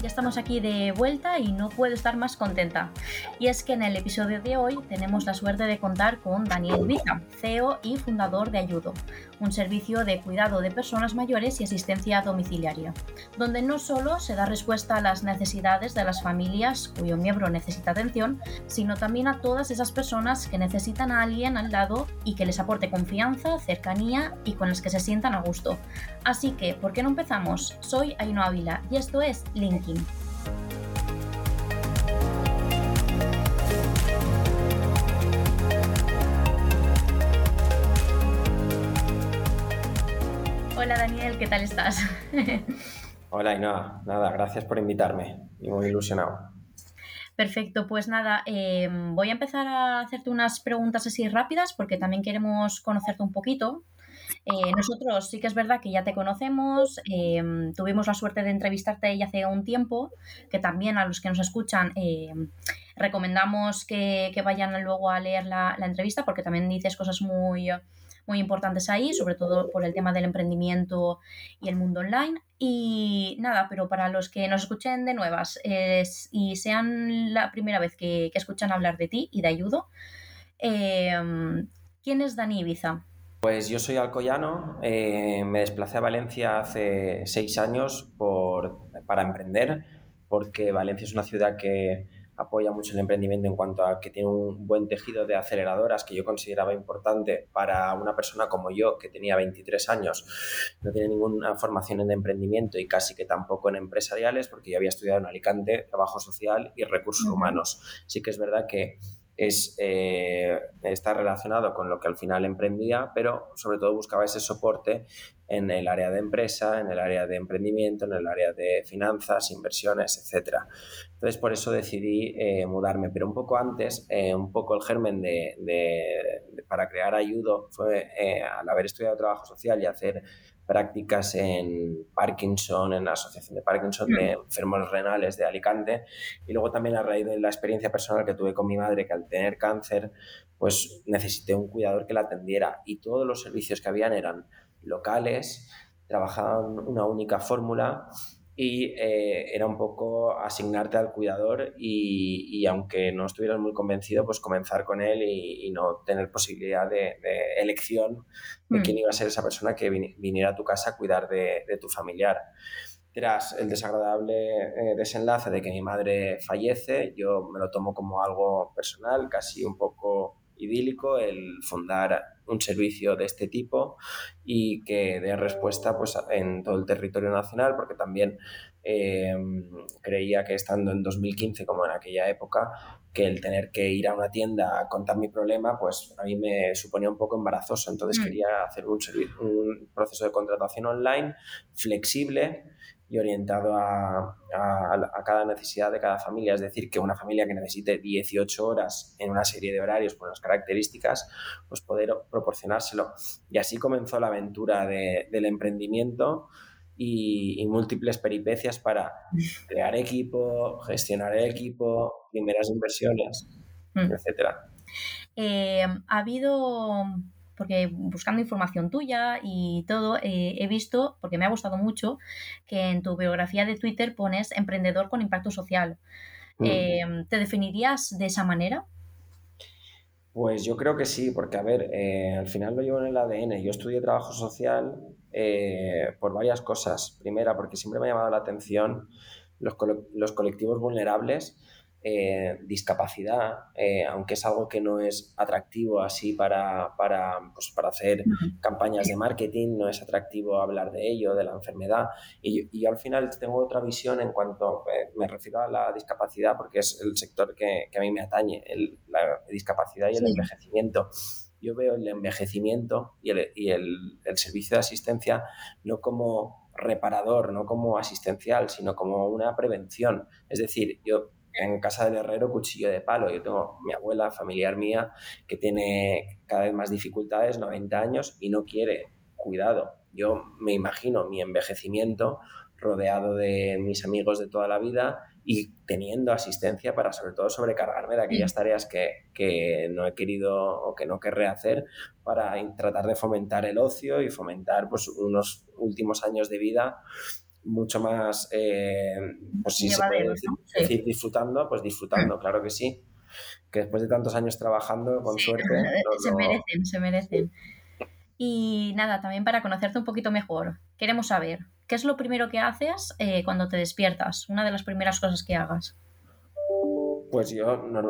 Ya estamos aquí de vuelta y no puedo estar más contenta. Y es que en el episodio de hoy tenemos la suerte de contar con Daniel Vita, CEO y fundador de Ayudo, un servicio de cuidado de personas mayores y asistencia domiciliaria, donde no solo se da respuesta a las necesidades de las familias cuyo miembro necesita atención, sino también a todas esas personas que necesitan a alguien al lado y que les aporte confianza, cercanía y con las que se sientan a gusto. Así que, ¿por qué no empezamos? Soy Ainhoa Ávila y esto es Linking. Hola Daniel, ¿qué tal estás? Hola Ainhoa, nada, gracias por invitarme y muy ilusionado. Perfecto, pues nada, eh, voy a empezar a hacerte unas preguntas así rápidas porque también queremos conocerte un poquito. Eh, nosotros sí que es verdad que ya te conocemos, eh, tuvimos la suerte de entrevistarte ya hace un tiempo, que también a los que nos escuchan recomendamos que, vayan luego a leer la, la, entrevista porque también dices cosas muy, muy importantes ahí, sobre todo por el tema del emprendimiento y el mundo online. Y nada, pero para los que nos escuchen de nuevas y sean la primera vez que, escuchan hablar de ti y de Ayudo, em, ¿quién es Dani Ibiza? Pues yo soy alcoyano, eh, me desplacé a Valencia hace seis años por, para emprender, porque Valencia es una ciudad que apoya mucho el emprendimiento en cuanto a que tiene un buen tejido de aceleradoras que yo consideraba importante para una persona como yo, que tenía 23 años, no tiene ninguna formación en emprendimiento y casi que tampoco en empresariales, porque yo había estudiado en Alicante trabajo social y recursos humanos. Sí que es verdad que es, eh, está relacionado con lo que al final emprendía, pero sobre todo buscaba ese soporte en el área de empresa, en el área de emprendimiento, en el área de finanzas, inversiones, etc. Entonces, por eso decidí eh, mudarme. Pero un poco antes, eh, un poco el germen de, para crear Ayudo fue al haber estudiado trabajo social y hacer prácticas en Parkinson, en la Asociación de Parkinson de mm. Enfermos Renales de Alicante, y luego también a raíz de la experiencia personal que tuve con mi madre, que al tener cáncer, pues necesité un cuidador que la atendiera, y todos los servicios que habían eran locales, trabajaban una única fórmula y eh, era un poco asignarte al cuidador y, aunque no estuvieras muy convencido, pues comenzar con él y, no tener posibilidad de, elección de quién mm. iba a ser esa persona que viniera a tu casa a cuidar de, tu familiar. Tras el desagradable eh, desenlace de que mi madre fallece, yo me lo tomo como algo personal, casi un poco idílico el fundar un servicio de este tipo y que dé respuesta pues, en todo el territorio nacional, porque también eh, creía que estando en 2015, como en aquella época, que el tener que ir a una tienda a contar mi problema, pues a mí me suponía un poco embarazoso. Entonces mm. quería hacer un, un proceso de contratación online flexible y orientado a, cada necesidad de cada familia. Es decir, que una familia que necesite 18 horas en una serie de horarios por las características, pues poder proporcionárselo. Y así comenzó la aventura del emprendimiento y, múltiples peripecias para crear equipo, gestionar el equipo, primeras inversiones, mm. etcétera. Eh, ha habido porque buscando información tuya y todo, eh, he visto, porque me ha gustado mucho, que en tu biografía de Twitter pones emprendedor con impacto social. Mm. Em, ¿Te definirías de esa manera? Pues yo creo que sí, porque a ver, eh, al final lo llevo en el ADN. Yo estudié trabajo social eh, por varias cosas. Primera, porque siempre me ha llamado la atención los, los colectivos vulnerables eh, discapacidad, eh, aunque es algo que no es atractivo así para, para, pues para hacer campañas de marketing, no es atractivo hablar de ello, de la enfermedad. Y, y yo al final tengo otra visión en cuanto eh, me refiero a la discapacidad, porque es el sector que, que a mí me atañe, el, la discapacidad y el envejecimiento yo veo el envejecimiento y, el, y el, el, servicio de asistencia no como reparador, no como asistencial, sino como una prevención. Es decir, yo en casa del herrero cuchillo de palo. Yo tengo mi abuela, familiar mía, que tiene cada vez más dificultades, 90 años, y no quiere cuidado. Yo me imagino mi envejecimiento rodeado de mis amigos de toda la vida y teniendo asistencia para sobre todo sobrecargarme de aquellas mm. tareas que, que no he querido o que no querré hacer para tratar de fomentar el ocio y fomentar pues, unos últimos años de vida mucho más, eh, pues si se puede decir, disfrutando, pues disfrutando, claro que sí. Que después de tantos años trabajando, con suerte. se merecen, se merecen. Y nada, también para conocerte un poquito mejor, queremos saber, ¿qué es lo primero que haces eh, cuando te despiertas? Una de las primeras cosas que hagas. Pues yo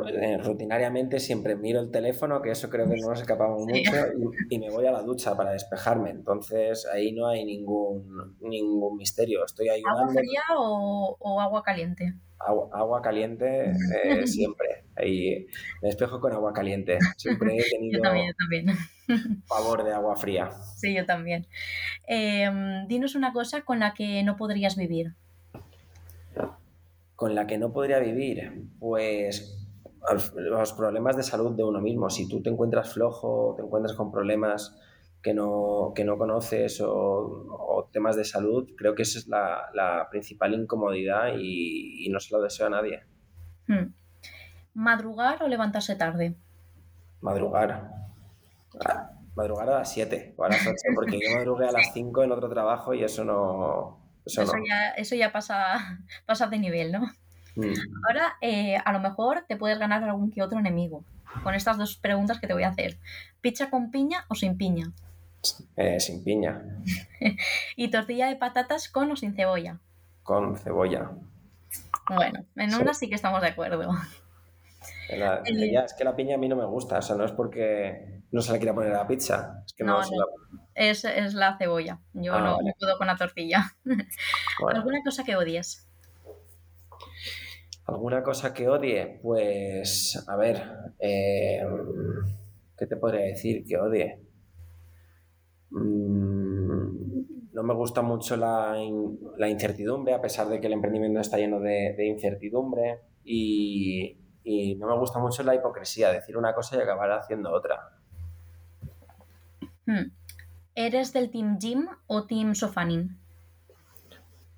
eh, rutinariamente siempre miro el teléfono, que eso creo que no nos escapamos mucho, y, me voy a la ducha para despejarme. Entonces ahí no hay ningún, ningún misterio. Estoy ¿Agua fría o, agua caliente? Agua, caliente eh, siempre. Ahí me despejo con agua caliente. Siempre he tenido favor de agua fría. Sí, yo también. Em, dinos una cosa con la que no podrías vivir con la que no podría vivir, pues los problemas de salud de uno mismo. Si tú te encuentras flojo, te encuentras con problemas que no, que no conoces o, temas de salud, creo que esa es la, principal incomodidad y, no se lo deseo a nadie. Hmm. ¿Madrugar o levantarse tarde? Madrugar. Madrugar a las 7 o a las 8, porque yo madrugué a las 5 en otro trabajo y eso no, eso, ya, pasa, pasa de nivel, ¿no? Mm. Ahora, eh, a lo mejor te puedes ganar algún que otro enemigo con estas dos preguntas que te voy a hacer. ¿Pizza con piña o sin piña? Eh, sin piña. ¿Y tortilla de patatas con o sin cebolla? Con cebolla. Bueno, en una sí que estamos de acuerdo. Es que la piña a mí no me gusta, o sea, no es porque no se la quiera poner a la pizza, es que no, es, la cebolla. Yo ah, no, puedo con la tortilla. ¿Alguna cosa que odies? ¿Alguna cosa que odie? Pues, a ver, eh, ¿qué te podría decir que odie? Mm, no me gusta mucho la, incertidumbre, a pesar de que el emprendimiento está lleno de, incertidumbre. Y, y, no me gusta mucho la hipocresía, decir una cosa y acabar haciendo otra. Hmm. ¿Eres del Team Jim o Team Sofanin?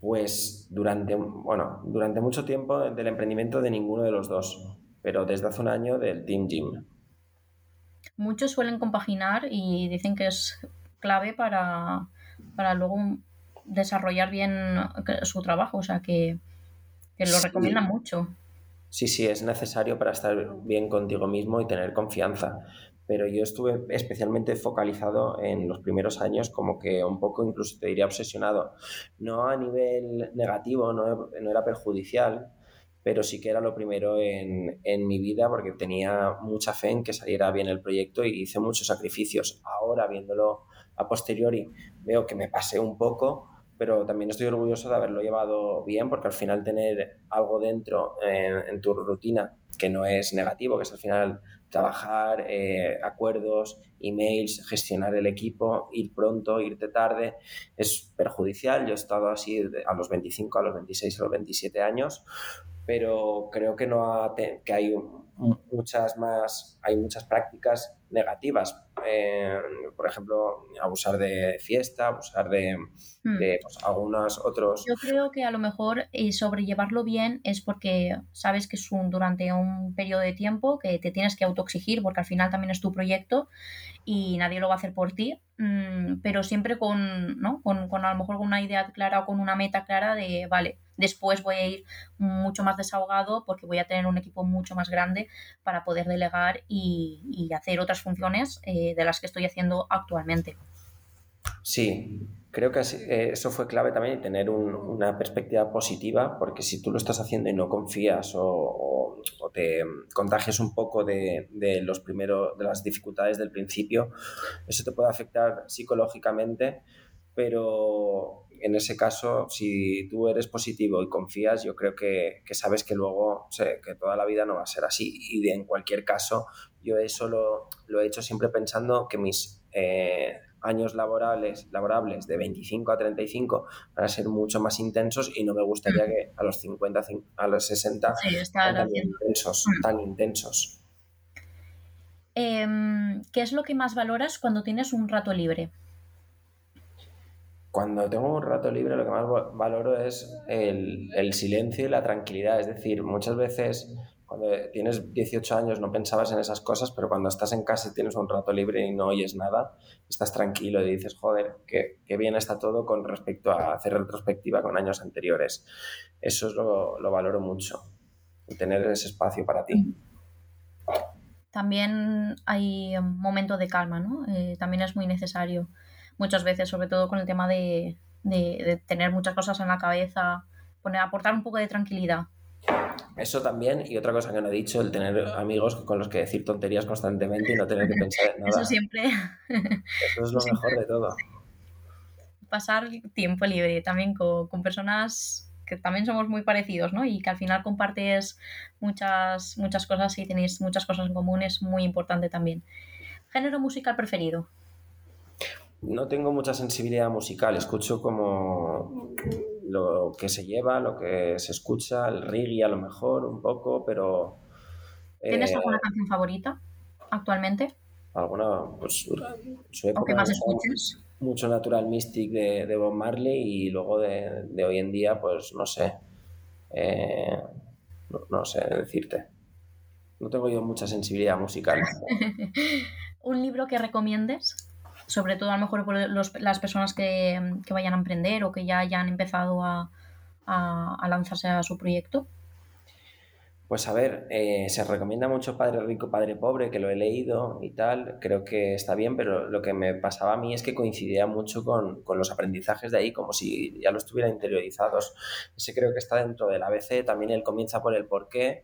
Pues durante, bueno, durante mucho tiempo del emprendimiento de ninguno de los dos, pero desde hace un año del Team Jim. Muchos suelen compaginar y dicen que es clave para, para luego desarrollar bien su trabajo, o sea que, lo recomiendan mucho. Sí, sí, es necesario para estar bien contigo mismo y tener confianza pero yo estuve especialmente focalizado en los primeros años, como que un poco incluso te diría obsesionado, no a nivel negativo, no, era perjudicial, pero sí que era lo primero en, en, mi vida porque tenía mucha fe en que saliera bien el proyecto y hice muchos sacrificios. Ahora, viéndolo a posteriori, veo que me pasé un poco, pero también estoy orgulloso de haberlo llevado bien porque al final tener algo dentro en, tu rutina que no es negativo, que es al final trabajar, eh, acuerdos, emails, gestionar el equipo, ir pronto, irte tarde, es perjudicial. Yo he estado así a los 25, a los 26, a los 27 años, pero creo que, no que hay muchas más, hay muchas prácticas negativas. Eh, por ejemplo, abusar de fiesta, abusar de, hmm. pues, algunos otros. Yo creo que a lo mejor eh, sobrellevarlo bien es porque sabes que es un, durante un periodo de tiempo que te tienes que autoexigir porque al final también es tu proyecto y nadie lo va a hacer por ti, mm, pero siempre con, ¿no? con, con a lo mejor con una idea clara o con una meta clara de, vale, Después voy a ir mucho más desahogado porque voy a tener un equipo mucho más grande para poder delegar y, hacer otras funciones eh, de las que estoy haciendo actualmente. Sí, creo que eh, eso fue clave también tener una perspectiva positiva, porque si tú lo estás haciendo y no confías o, te contagias un poco de, los primeros, de las dificultades del principio, eso te puede afectar psicológicamente, pero en ese caso, si tú eres positivo y confías, yo creo que, sabes que luego, que toda la vida no va a ser así. Y en cualquier caso, yo eso lo, he hecho siempre pensando que mis eh, años laborables, laborables de 25 a 35 van a ser mucho más intensos y no me gustaría mm. que a los 50, a los 60 tan, intensos, mm. tan intensos. Em, ¿Qué es lo que más valoras cuando tienes un rato libre? Cuando tengo un rato libre lo que más valoro es el, silencio y la tranquilidad. Es decir, muchas veces cuando tienes 18 años no pensabas en esas cosas, pero cuando estás en casa y tienes un rato libre y no oyes nada, estás tranquilo y dices, joder, qué, bien está todo con respecto a hacer retrospectiva con años anteriores. Eso es lo, lo valoro mucho, tener ese espacio para ti. También hay un momento de calma, ¿no? Eh, también es muy necesario muchas veces, sobre todo con el tema de, de tener muchas cosas en la cabeza, poner, aportar un poco de tranquilidad eso también, y otra cosa que no he dicho, el tener amigos con los que decir tonterías constantemente y no tener que pensar en nada. Eso siempre. Eso es lo mejor de todo. Pasar tiempo libre también con, con, personas que también somos muy parecidos, ¿no? Y que al final compartes muchas, muchas cosas y tenéis muchas cosas en común, es muy importante también. ¿Género musical preferido? No tengo mucha sensibilidad musical, escucho como lo que se lleva, lo que se escucha, el reggae a lo mejor un poco, pero... ¿Tienes eh, alguna canción favorita actualmente? Alguna, pues su época, ¿O que más escuches? Mucho Natural Mystic de, de Bob Marley y luego de, de, hoy en día, pues no sé, eh, no, no sé decirte. No tengo yo mucha sensibilidad musical. ¿Un libro que recomiendes? Sobre todo a lo mejor por las personas que, vayan a emprender o que ya hayan empezado a, lanzarse a su proyecto? Pues a ver, eh, se recomienda mucho Padre Rico, Padre Pobre, que lo he leído y tal, creo que está bien, pero lo que me pasaba a mí es que coincidía mucho con, los aprendizajes de ahí, como si ya lo estuviera interiorizados. Ese creo que está dentro del ABC, también él comienza por el porqué,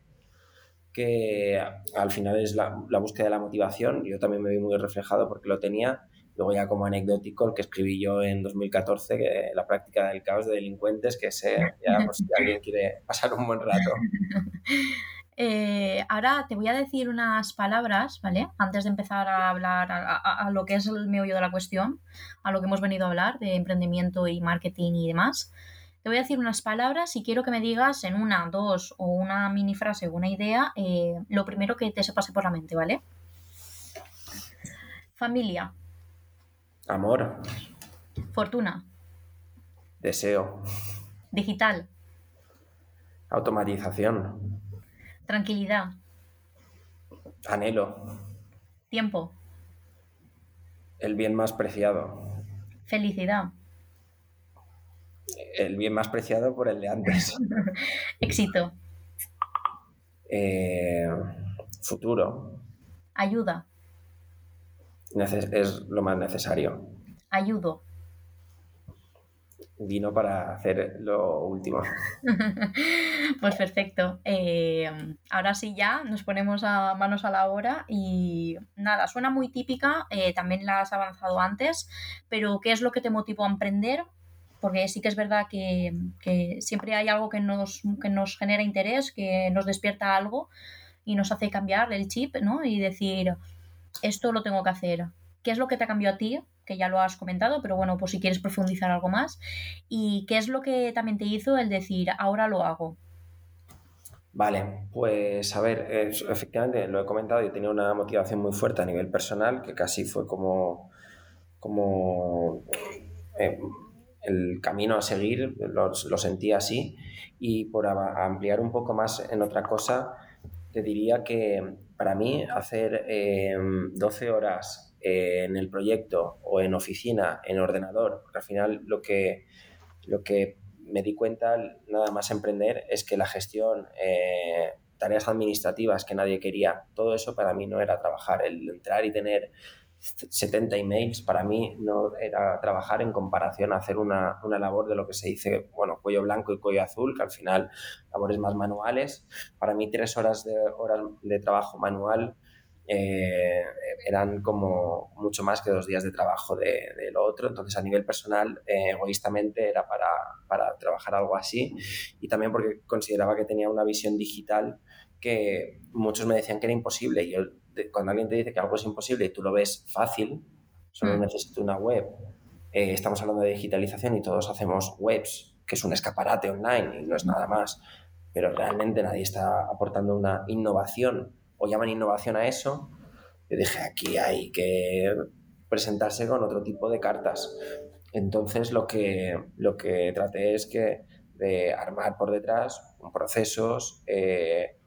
que al final es la, la búsqueda de la motivación, yo también me vi muy reflejado porque lo tenía, Luego ya como anecdótico, el que escribí yo en 2014, que la práctica del caos de delincuentes, que sé, ya pues, si alguien quiere pasar un buen rato. Eh, ahora te voy a decir unas palabras, ¿vale? Antes de empezar a hablar a, lo que es el meollo de la cuestión, a lo que hemos venido a hablar de emprendimiento y marketing y demás. Te voy a decir unas palabras y quiero que me digas en una, dos o una mini frase o una idea eh, lo primero que te se pase por la mente, ¿vale? Familia. Amor. Fortuna. Deseo. Digital. Automatización. Tranquilidad. Anhelo. Tiempo. El bien más preciado. Felicidad. El bien más preciado por el de antes. Éxito. Eh, futuro. Ayuda es lo más necesario. Ayudo. Vino para hacer lo último. pues perfecto. Eh, ahora sí ya nos ponemos a manos a la obra y nada, suena muy típica, eh, también la has avanzado antes, pero ¿qué es lo que te motivó a emprender? Porque sí que es verdad que, que siempre hay algo que nos, que nos genera interés, que nos despierta algo y nos hace cambiar el chip, ¿no? Y decir, esto lo tengo que hacer. ¿Qué es lo que te cambió a ti? Que ya lo has comentado, pero bueno, pues si quieres profundizar algo más. ¿Y qué es lo que también te hizo el decir, ahora lo hago? Vale, pues a ver, efectivamente lo he comentado, yo tenía una motivación muy fuerte a nivel personal, que casi fue como, como eh, el camino a seguir, lo, lo, sentí así, y por ampliar un poco más en otra cosa, te diría que para mí hacer 12 eh, horas eh, en el proyecto o en oficina, en ordenador, porque al final lo que, lo que me di cuenta nada más emprender es que la gestión, eh, tareas administrativas que nadie quería, todo eso para mí no era trabajar, el entrar y tener 70 emails para mí no era trabajar en comparación a hacer una, una, labor de lo que se dice, bueno, cuello blanco y cuello azul, que al final labores más manuales. Para mí tres horas de, horas de trabajo manual eh, eran como mucho más que dos días de trabajo de, lo otro. Entonces a nivel personal, eh, egoístamente, era para, para trabajar algo así y también porque consideraba que tenía una visión digital que muchos me decían que era imposible. Yo cuando alguien te dice que algo es imposible y tú lo ves fácil, solo mm. necesito una web. Eh, estamos hablando de digitalización y todos hacemos webs, que es un escaparate online y no es nada más. Pero realmente nadie está aportando una innovación o llaman innovación a eso. Yo dije, aquí hay que presentarse con otro tipo de cartas. Entonces lo que, lo que traté es que de armar por detrás procesos, eh,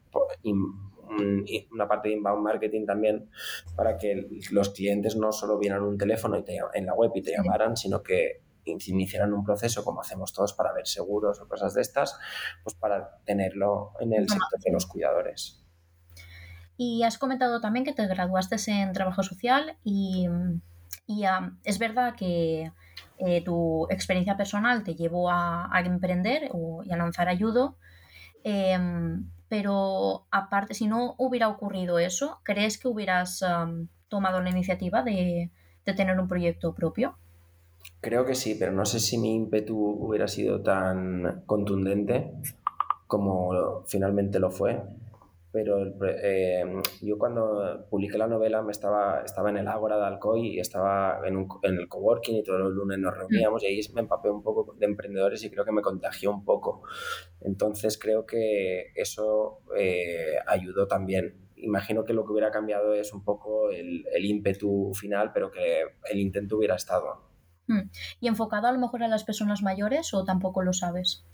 una parte de inbound marketing también para que los clientes no solo vieran un teléfono y en la web y te llamaran, sino que iniciaran un proceso como hacemos todos para ver seguros o cosas de estas, pues para tenerlo en el sector de los cuidadores. Y has comentado también que te graduaste en trabajo social y, es verdad que eh, tu experiencia personal te llevó a, emprender y a lanzar ayudo. Em, pero aparte, si no hubiera ocurrido eso, ¿crees que hubieras tomado la iniciativa de, tener un proyecto propio? Creo que sí, pero no sé si mi ímpetu hubiera sido tan contundente como finalmente lo fue pero eh, yo cuando publiqué la novela me estaba, estaba en el Ágora de Alcoy y estaba en, un, en, el coworking y todos los lunes nos reuníamos y ahí me empapé un poco de emprendedores y creo que me contagió un poco. Entonces creo que eso eh, ayudó también. Imagino que lo que hubiera cambiado es un poco el, el ímpetu final, pero que el intento hubiera estado. Mm. ¿Y enfocado a lo mejor a las personas mayores o tampoco lo sabes?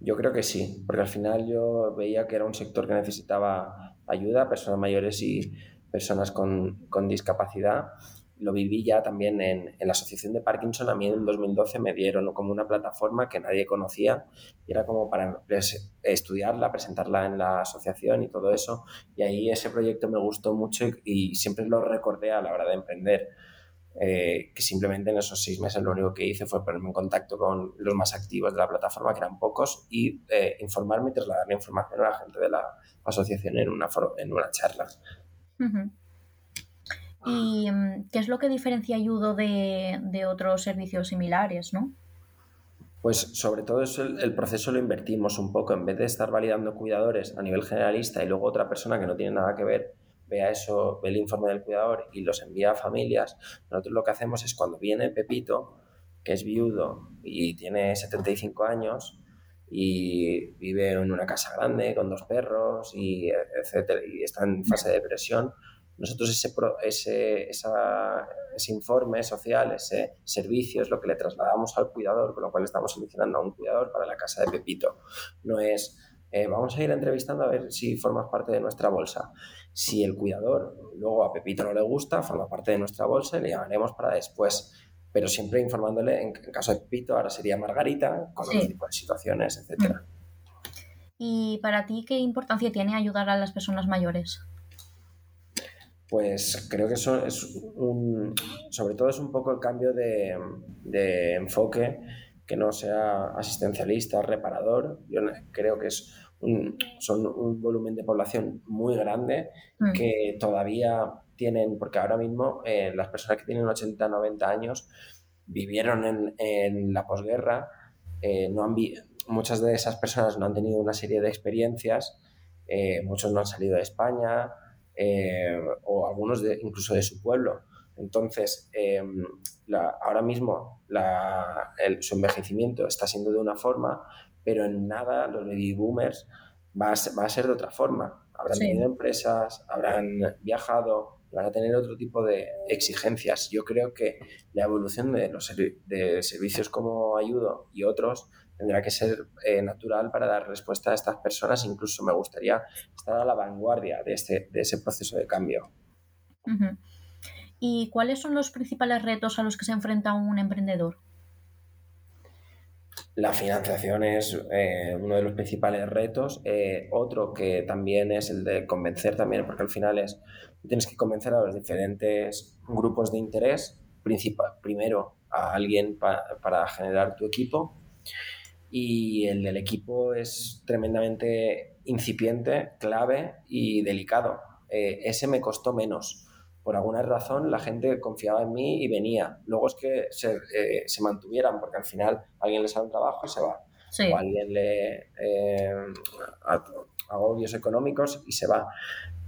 Yo creo que sí, porque al final yo veía que era un sector que necesitaba ayuda, personas mayores y personas con, con discapacidad. Lo viví ya también en, en, la Asociación de Parkinson. A mí en 2012 me dieron como una plataforma que nadie conocía y era como para estudiarla, presentarla en la asociación y todo eso. Y ahí ese proyecto me gustó mucho y, y siempre lo recordé a la hora de emprender eh, que simplemente en esos seis meses lo único que hice fue ponerme en contacto con los más activos de la plataforma, que eran pocos, y eh, informarme y trasladar la información a la gente de la asociación en una, en una charla. ¿Y mm, qué es lo que diferencia Ayudo de, de otros servicios similares, no? Pues sobre todo eso el, el, proceso lo invertimos un poco, en vez de estar validando cuidadores a nivel generalista y luego otra persona que no tiene nada que ver vea eso, ve el informe del cuidador y los envía a familias, nosotros lo que hacemos es cuando viene Pepito, que es viudo y tiene 75 años y vive en una casa grande con dos perros y etcétera y está en fase de depresión, nosotros ese, ese, ese informe social, ese servicio es lo que le trasladamos al cuidador, con lo cual estamos seleccionando a un cuidador para la casa de Pepito. No es, eh, vamos a ir entrevistando a ver si formas parte de nuestra bolsa. Si el cuidador luego a Pepito no le gusta, forma parte de nuestra bolsa y le llamaremos para después. Pero siempre informándole, en, caso de Pepito, ahora sería Margarita, con sí. otro tipo de situaciones, etc. ¿Y para ti qué importancia tiene ayudar a las personas mayores? Pues creo que eso es un, sobre todo es un poco el cambio de, de enfoque, que no sea asistencialista, reparador. Yo creo que es son un volumen de población muy grande mm. que todavía tienen, porque ahora mismo eh, las personas que tienen 80, 90 años vivieron en, en la posguerra, eh, no han muchas de esas personas no han tenido una serie de experiencias, eh, muchos no han salido de España o algunos de, incluso de su pueblo. Entonces, em, ahora mismo la, el, su envejecimiento está siendo de una forma, pero en nada los baby boomers va a, va a ser de otra forma. Habrán tenido empresas, habrán viajado, van a tener otro tipo de exigencias. Yo creo que la evolución de los de servicios como Ayudo y otros tendrá que ser eh, natural para dar respuesta a estas personas. Incluso me gustaría estar a la vanguardia de, este, de ese proceso de cambio. ¿Y cuáles son los principales retos a los que se enfrenta un emprendedor? La financiación es eh, uno de los principales retos. Eh, otro que también es el de convencer también, porque al final es, tienes que convencer a los diferentes grupos de interés. Principal, primero a alguien para generar tu equipo y el del equipo es tremendamente incipiente, clave y delicado. Eh, ese me costó menos por alguna razón la gente confiaba en mí y venía. Luego es que se, eh, se mantuvieran, porque al final alguien les da un trabajo y se va. O alguien le eh, agobios económicos y se va.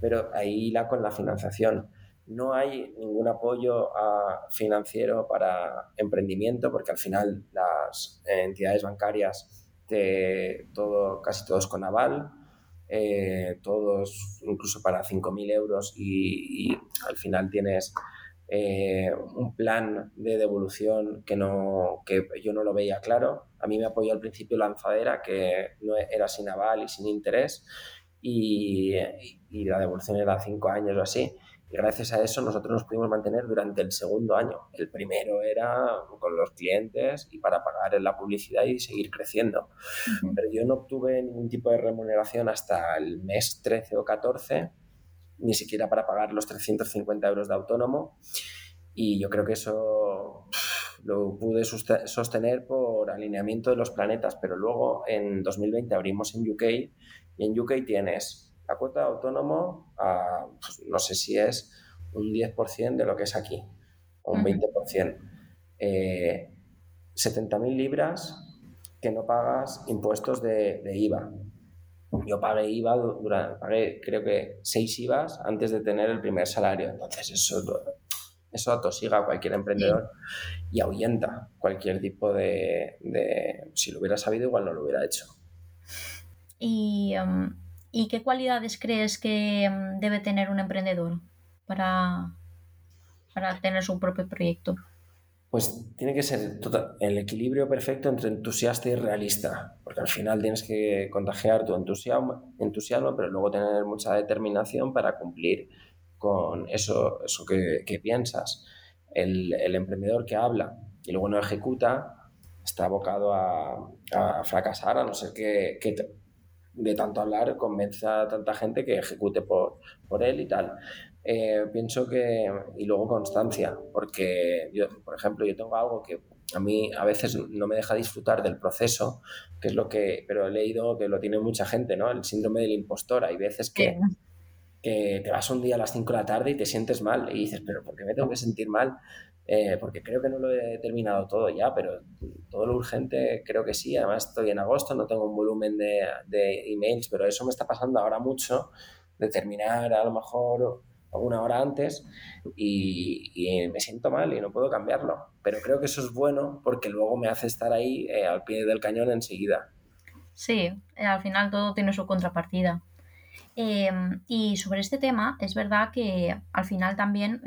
Pero ahí la con la financiación. No hay ningún apoyo a, financiero para emprendimiento, porque al final las entidades bancarias, te, todo, casi todos con aval, eh, todos incluso para 5.000 euros y, al final tienes eh, un plan de devolución que, no, que yo no lo veía claro. A mí me apoyó al principio Lanzadera, que no era sin aval y sin interés, y, y la devolución era cinco años o así. Y gracias a eso nosotros nos pudimos mantener durante el segundo año. El primero era con los clientes y para pagar la publicidad y seguir creciendo. Pero yo no obtuve ningún tipo de remuneración hasta el mes 13 o 14, ni siquiera para pagar los 350 euros de autónomo. Y yo creo que eso lo pude sostener por alineamiento de los planetas, pero luego en 2020 abrimos en UK y en UK tienes la cuota de autónomo, a, pues, no sé si es un 10% de lo que es aquí, o un 20%. Eh, 70.000 libras que no pagas impuestos de, IVA. Yo pagué IVA, durante, pagué creo que 6 IVAs antes de tener el primer salario. Entonces eso, eso atosiga a cualquier emprendedor y ahuyenta cualquier tipo de, Si lo hubiera sabido, igual no lo hubiera hecho. Y... Um, ¿Y qué cualidades crees que mm, debe tener un emprendedor para, para tener su propio proyecto? Pues tiene que ser el equilibrio perfecto entre entusiasta y realista, porque al final tienes que contagiar tu entusiasmo, entusiasmo pero luego tener mucha determinación para cumplir con eso, eso que, piensas. El, emprendedor que habla y luego no ejecuta está abocado a, fracasar, a no ser que, que de tanto hablar convence a tanta gente que ejecute por, por él y tal. Eh, pienso que, y luego constancia, porque yo, por ejemplo, yo tengo algo que a mí a veces no me deja disfrutar del proceso, que es lo que, pero he leído que lo tiene mucha gente, ¿no? El síndrome del impostor. Hay veces que, que te vas un día a las 5 de la tarde y te sientes mal y dices, pero ¿por qué me tengo que sentir mal? Eh, porque creo que no lo he terminado todo ya, pero todo lo urgente creo que sí. Además, estoy en agosto, no tengo un volumen de, de emails, pero eso me está pasando ahora mucho, de terminar a lo mejor una hora antes y, y, me siento mal y no puedo cambiarlo. Pero creo que eso es bueno porque luego me hace estar ahí eh, al pie del cañón enseguida. Sí, eh, al final todo tiene su contrapartida. Y sobre este tema, es verdad que al final también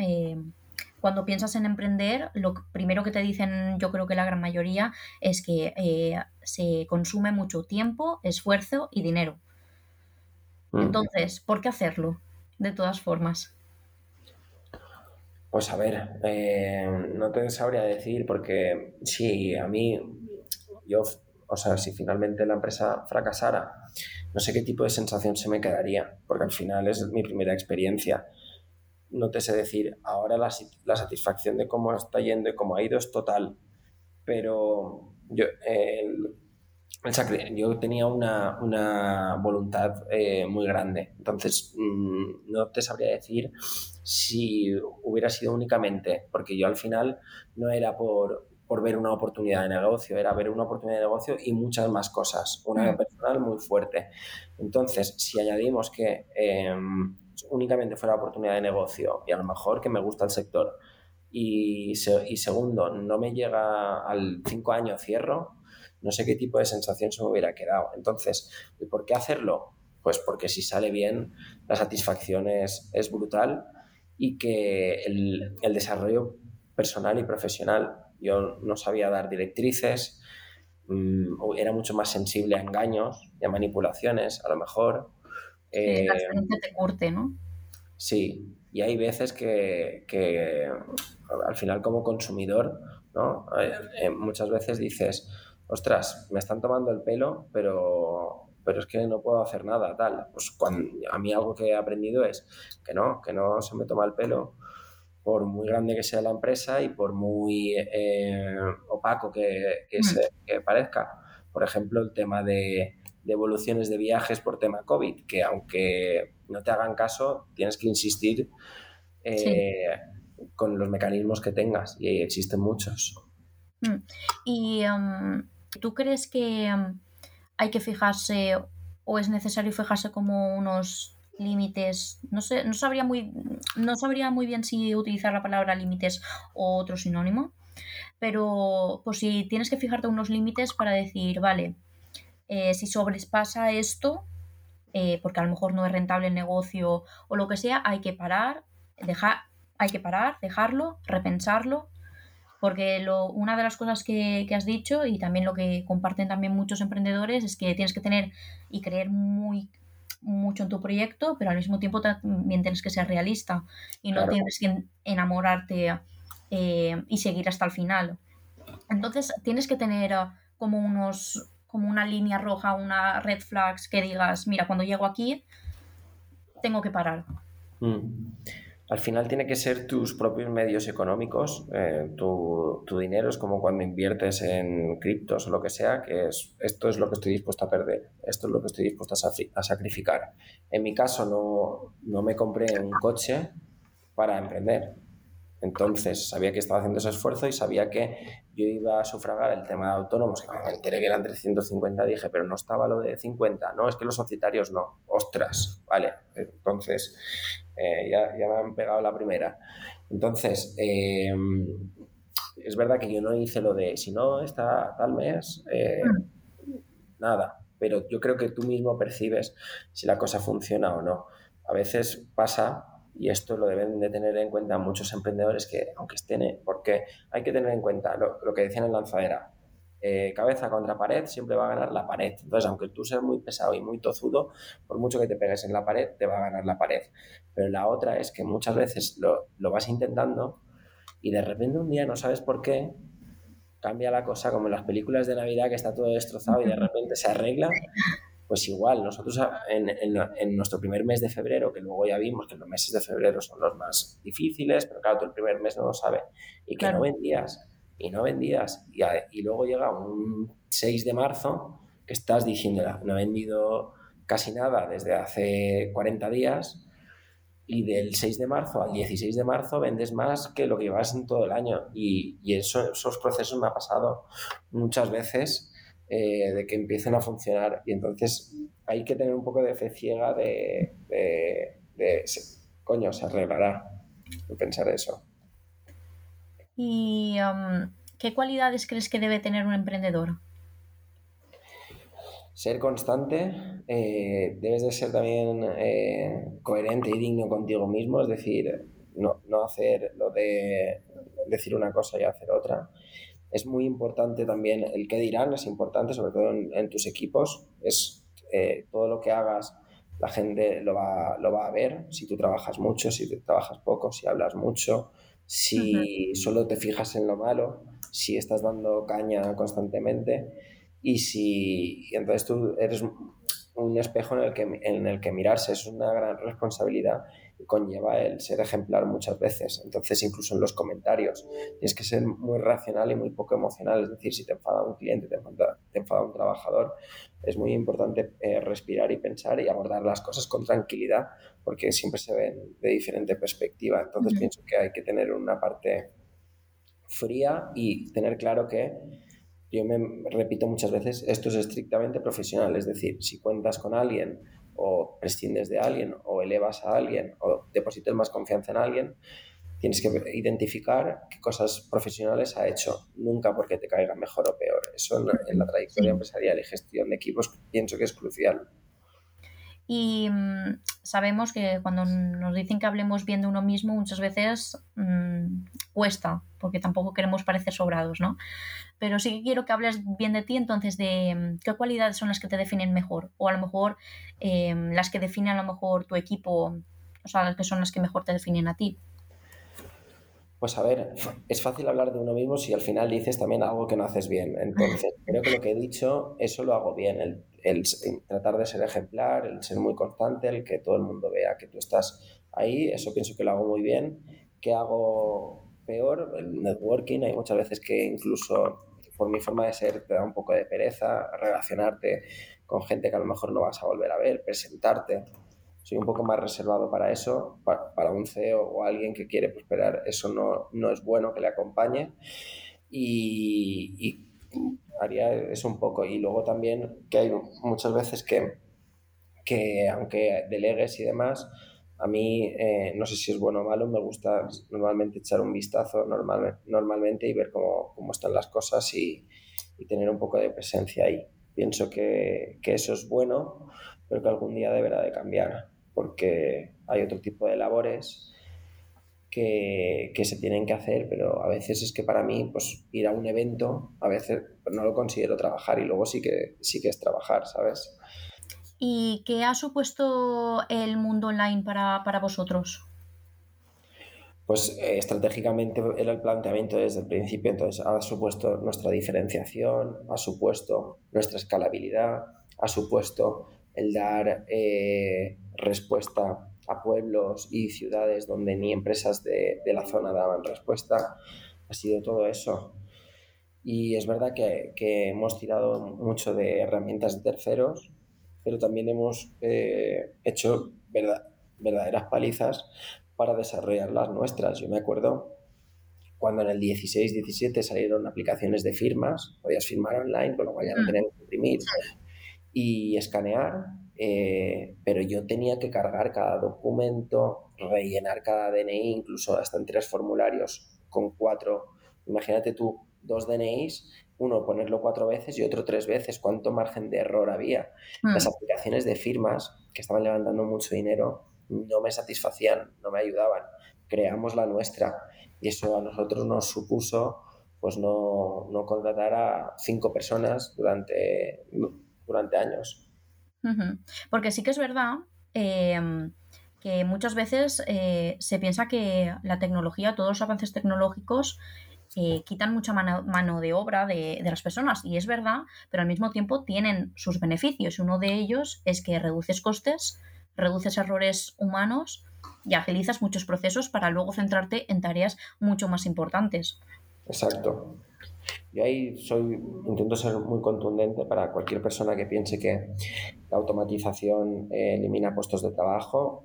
cuando piensas en emprender, lo primero que te dicen, yo creo que la gran mayoría, es que eh, se consume mucho tiempo, esfuerzo y dinero. Mm. Entonces, ¿por qué hacerlo? De todas formas. Pues a ver, eh, no te sabría decir porque si a mí, yo, o sea, si finalmente la empresa fracasara, no sé qué tipo de sensación se me quedaría, porque al final es mi primera experiencia. No te sé decir, ahora la, satisfacción de cómo está yendo y cómo ha ido es total, pero yo, yo tenía una, voluntad eh, muy grande, entonces mm, no te sabría decir si hubiera sido únicamente, porque yo al final no era por, ver una oportunidad de negocio, era ver una oportunidad de negocio y muchas más cosas, una mm. personal muy fuerte. Entonces, si añadimos que... Em, únicamente fuera oportunidad de negocio y a lo mejor que me gusta el sector y, y segundo, no me llega al cinco años cierro, no sé qué tipo de sensación se me hubiera quedado. Entonces, ¿por qué hacerlo? Pues porque si sale bien, la satisfacción es, es brutal y que el, el, desarrollo personal y profesional, yo no sabía dar directrices, mm, era mucho más sensible a engaños y a manipulaciones, a lo mejor, eh, la experiencia te curte, ¿no? Sí, y hay veces que, que al final como consumidor, ¿no? Eh, eh, muchas veces dices, ostras, me están tomando el pelo, pero, pero es que no puedo hacer nada, tal. Pues cuando, a mí algo que he aprendido es que no, que no se me toma el pelo por muy grande que sea la empresa y por muy opaco que, que, mm. se, que parezca. Por ejemplo, el tema de, devoluciones de viajes por tema COVID, que aunque no te hagan caso, tienes que insistir eh, con los mecanismos que tengas y existen muchos. Mm. ¿Y um, tú crees que um, hay que fijarse o es necesario fijarse como unos límites? No sé, no sabría muy, no sabría muy bien si utilizar la palabra límites o otro sinónimo, pero pues si tienes que fijarte unos límites para decir, vale, eh, si sobrepasa esto, eh, porque a lo mejor no es rentable el negocio o lo que sea, hay que parar, dejar, hay que parar, dejarlo, repensarlo, porque lo, una de las cosas que, has dicho y también lo que comparten también muchos emprendedores es que tienes que tener y creer muy mucho en tu proyecto, pero al mismo tiempo también tienes que ser realista y no tienes que enamorarte eh, y seguir hasta el final. Entonces tienes que tener uh, como unos como una línea roja, una red flags que digas, mira, cuando llego aquí tengo que parar. Mm al final tiene que ser tus propios medios económicos, eh, tu, dinero es como cuando inviertes en criptos o lo que sea, que es esto es lo que estoy dispuesto a perder, esto es lo que estoy dispuesto a, sacrificar. En mi caso no, no me compré un coche para emprender, entonces sabía que estaba haciendo ese esfuerzo y sabía que yo iba a sufragar el tema de autónomos, que me enteré que eran 350, dije, pero no estaba lo de 50, no, es que los societarios no, ostras, vale, entonces eh, ya, me han pegado la primera. Entonces, eh, es verdad que yo no hice lo de, si no está tal mes, eh, nada, pero yo creo que tú mismo percibes si la cosa funciona o no. A veces pasa y esto lo deben de tener en cuenta muchos emprendedores que, aunque estén, porque hay que tener en cuenta lo, que decían en lanzadera, eh, cabeza contra pared, siempre va a ganar la pared. Entonces, aunque tú seas muy pesado y muy tozudo, por mucho que te pegues en la pared, te va a ganar la pared. Pero la otra es que muchas veces lo, lo vas intentando y de repente un día no sabes por qué, cambia la cosa como en las películas de Navidad que está todo destrozado y de repente se arregla pues igual, nosotros en, nuestro primer mes de febrero, que luego ya vimos que los meses de febrero son los más difíciles, pero claro, tú el primer mes no lo sabes, y que no vendías, y no vendías, y, y, luego llega un 6 de marzo que estás diciendo, no he vendido casi nada desde hace 40 días, y del 6 de marzo al 16 de marzo vendes más que lo que llevas en todo el año. Y, y eso, esos procesos me ha pasado muchas veces eh, de que empiecen a funcionar. Y entonces hay que tener un poco de fe ciega de, coño, se arreglará, pensar eso. ¿Y um, qué cualidades crees que debe tener un emprendedor? Ser constante, eh, debes de ser también eh, coherente y digno contigo mismo, es decir, no, no hacer lo de decir una cosa y hacer otra es muy importante también el qué dirán, es importante, sobre todo en, tus equipos. Es eh, todo lo que hagas, la gente lo va, lo va a ver. Si tú trabajas mucho, si trabajas poco, si hablas mucho, si solo te fijas en lo malo, si estás dando caña constantemente y si entonces tú eres un espejo en el que, en el que mirarse. Es una gran responsabilidad conlleva el ser ejemplar muchas veces. Entonces, incluso en los comentarios, tienes que ser muy racional y muy poco emocional. Es decir, si te enfada un cliente, te enfada, un trabajador, es muy importante eh, respirar y pensar y abordar las cosas con tranquilidad, porque siempre se ven de diferente perspectiva. Entonces, pienso que hay que tener una parte fría y tener claro que yo me repito muchas veces, esto es estrictamente profesional, es decir, si cuentas con alguien o prescindes de alguien o elevas a alguien o depositas más confianza en alguien, tienes que identificar qué cosas profesionales ha hecho, nunca porque te caiga mejor o peor. Eso en la, trayectoria empresarial y gestión de equipos pienso que es crucial. Y mm, sabemos que cuando nos dicen que hablemos bien de uno mismo, muchas veces mm, cuesta, porque tampoco queremos parecer sobrados, ¿no? Pero sí que quiero que hables bien de ti, entonces, de mm, qué cualidades son las que te definen mejor, o a lo mejor em, las que definen a lo mejor tu equipo, o sea, las que son las que mejor te definen a ti. Pues a ver, es fácil hablar de uno mismo si al final dices también algo que no haces bien. Entonces, creo que lo que he dicho, eso lo hago bien. El, el, tratar de ser ejemplar, el ser muy constante, el que todo el mundo vea que tú estás ahí, eso pienso que lo hago muy bien. ¿Qué hago peor? El networking, hay muchas veces que incluso por mi forma de ser te da un poco de pereza relacionarte con gente que a lo mejor no vas a volver a ver, presentarte. Soy un poco más reservado para eso, para, un CEO o alguien que quiere prosperar, eso no, no es bueno que le acompañe. Y, y haría eso un poco. Y luego también que hay muchas veces que, que aunque delegues y demás, a mí, eh, no sé si es bueno o malo, me gusta normalmente echar un vistazo normal, normalmente y ver cómo, cómo están las cosas y, y, tener un poco de presencia ahí. Pienso que, que, eso es bueno, pero que algún día deberá de cambiar, porque hay otro tipo de labores que, que, se tienen que hacer, pero a veces es que para mí pues, ir a un evento, a veces no lo considero trabajar y luego sí que, sí que es trabajar, ¿sabes? ¿Y qué ha supuesto el mundo online para, para vosotros? Pues eh, estratégicamente era el planteamiento desde el principio, entonces ha supuesto nuestra diferenciación, ha supuesto nuestra escalabilidad, ha supuesto el dar eh, respuesta a pueblos y ciudades donde ni empresas de, de, la zona daban respuesta. Ha sido todo eso. Y es verdad que, que hemos tirado mucho de herramientas de terceros, pero también hemos eh, hecho verdad, verdaderas palizas para desarrollar las nuestras. Yo me acuerdo cuando en el 16-17 salieron aplicaciones de firmas, podías firmar online, con lo cual ya no mm. tenías que imprimir y escanear, eh, pero yo tenía que cargar cada documento, rellenar cada DNI, incluso hasta en tres formularios con cuatro. Imagínate tú, dos DNIs, uno ponerlo cuatro veces y otro tres veces. ¿Cuánto margen de error había? Mm. Las aplicaciones de firmas que estaban levantando mucho dinero no me satisfacían, no me ayudaban. Creamos la nuestra y eso a nosotros nos supuso pues no, no contratar a cinco personas durante, durante años. Porque sí que es verdad em, que muchas veces eh, se piensa que la tecnología, todos los avances tecnológicos, eh, quitan mucha mano, de obra de, de, las personas. Y es verdad, pero al mismo tiempo tienen sus beneficios. Uno de ellos es que reduces costes, reduces errores humanos y agilizas muchos procesos para luego centrarte en tareas mucho más importantes. Exacto. Yo ahí soy, intento ser muy contundente para cualquier persona que piense que la automatización eh, elimina puestos de trabajo.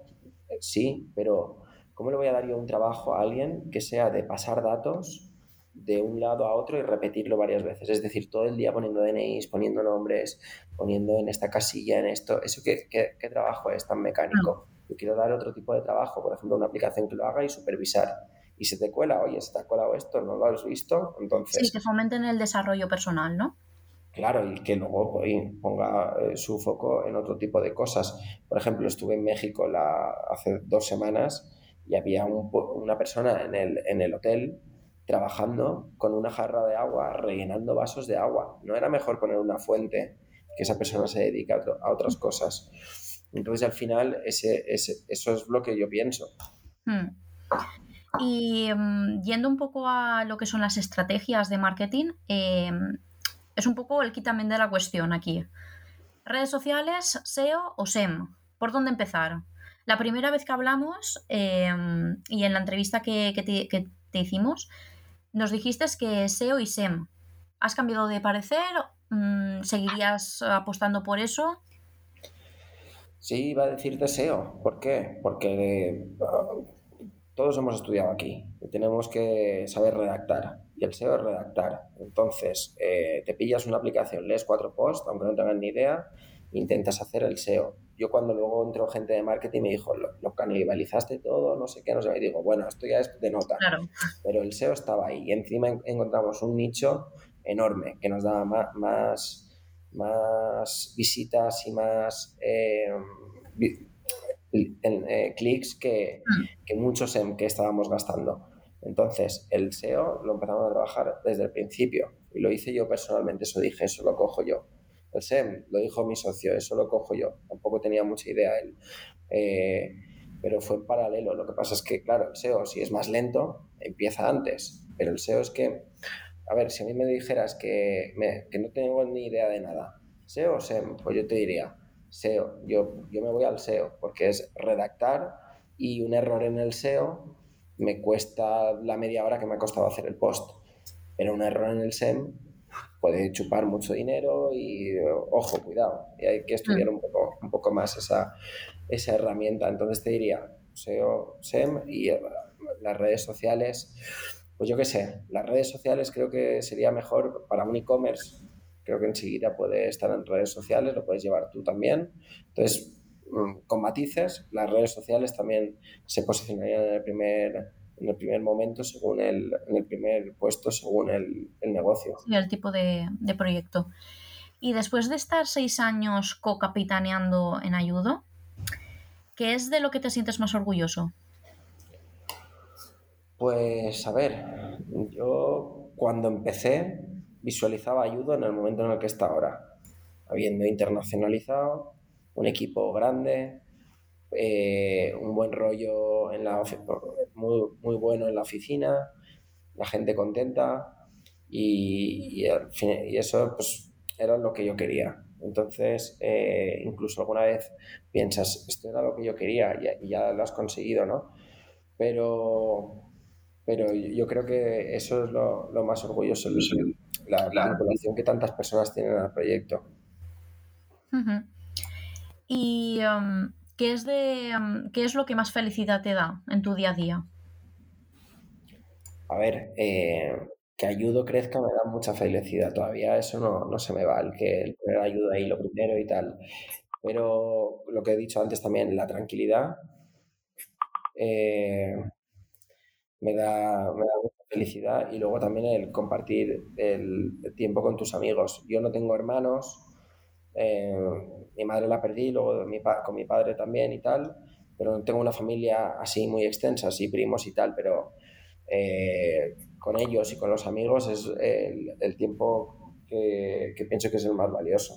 Eh, sí, pero ¿cómo le voy a dar yo un trabajo a alguien que sea de pasar datos de un lado a otro y repetirlo varias veces. Es decir, todo el día poniendo DNIs, poniendo nombres, poniendo en esta casilla, en esto. ¿Eso qué, qué, trabajo es tan mecánico? Yo quiero dar otro tipo de trabajo, por ejemplo, una aplicación que lo haga y supervisar. Y se te cuela, oye, se te ha colado esto, no lo has visto, entonces... Sí, que fomenten el desarrollo personal, ¿no? Claro, y que luego pues, ponga eh, su foco en otro tipo de cosas. Por ejemplo, estuve en México la, hace dos semanas y había un, una persona en el, en el hotel trabajando con una jarra de agua, rellenando vasos de agua. ¿No era mejor poner una fuente que esa persona se dedica a, otras cosas? Entonces, al final, ese, eso es lo que yo pienso. Hmm. Y em, yendo un poco a lo que son las estrategias de marketing, em, es un poco el quitamen de la cuestión aquí. Redes sociales, SEO o SEM. ¿Por dónde empezar? La primera vez que hablamos em, y en la entrevista que, que te hicimos, nos dijiste que SEO y SEM. ¿Has cambiado de parecer? Mm, ¿Seguirías apostando por eso? Sí, iba a decirte SEO. ¿Por qué? Porque uh, todos hemos estudiado aquí tenemos que saber redactar. Y el SEO es redactar. Entonces, eh, te pillas una aplicación, lees cuatro posts, aunque no tengan ni idea, intentas hacer el SEO. Yo cuando luego entró gente de marketing me dijo, lo, canibalizaste todo, no sé qué, no sé, y digo, bueno, esto ya es de nota. Pero el SEO estaba ahí y encima encontramos un nicho enorme que nos daba más, más, visitas y más eh, eh, clics que, mm. que muchos en que estábamos gastando. Entonces, el SEO lo empezamos a trabajar desde el principio y lo hice yo personalmente, eso dije, eso lo cojo yo el SEM, lo dijo mi socio, eso lo cojo yo. Tampoco tenía mucha idea él. Eh, pero fue en paralelo. Lo que pasa es que, claro, el SEO, si es más lento, empieza antes. Pero el SEO es que, a ver, si a mí me dijeras que, que no tengo ni idea de nada, SEO o SEM, pues yo te diría, SEO. Yo, yo me voy al SEO porque es redactar y un error en el SEO me cuesta la media hora que me ha costado hacer el post. Pero un error en el SEM puede chupar mucho dinero y ojo, cuidado, y hay que estudiar un poco, un poco más esa, esa herramienta. Entonces te diría, SEO, SEM y eh, las redes sociales, pues yo qué sé, las redes sociales creo que sería mejor para un e-commerce, creo que enseguida puede estar en redes sociales, lo puedes llevar tú también. Entonces, mm, con matices, las redes sociales también se posicionarían en el primer en el primer momento según el, en el primer puesto según el, el negocio. Y el tipo de, de, proyecto. Y después de estar seis años co-capitaneando en Ayudo, ¿qué es de lo que te sientes más orgulloso? Pues a ver, yo cuando empecé visualizaba Ayudo en el momento en el que está ahora, habiendo internacionalizado, un equipo grande, eh, un buen rollo en la muy, muy bueno en la oficina, la gente contenta y, y, eso pues era lo que yo quería. Entonces, eh, incluso alguna vez piensas, esto era lo que yo quería y, ya lo has conseguido, ¿no? Pero, pero yo creo que eso es lo, lo más orgulloso, la, la que tantas personas tienen al proyecto. ¿Y um, ¿qué, es de, um, qué es lo que más felicidad te da en tu día a día? A ver, eh, que ayudo crezca me da mucha felicidad. Todavía eso no, no se me va, el que el poner ayuda ahí lo primero y tal. Pero lo que he dicho antes también, la tranquilidad eh, me, da, me da felicidad y luego también el compartir el, tiempo con tus amigos. Yo no tengo hermanos, eh, mi madre la perdí, luego con mi padre también y tal, pero no tengo una familia así muy extensa, así primos y tal, pero eh, con ellos y con los amigos es el, tiempo que, pienso que es el más valioso.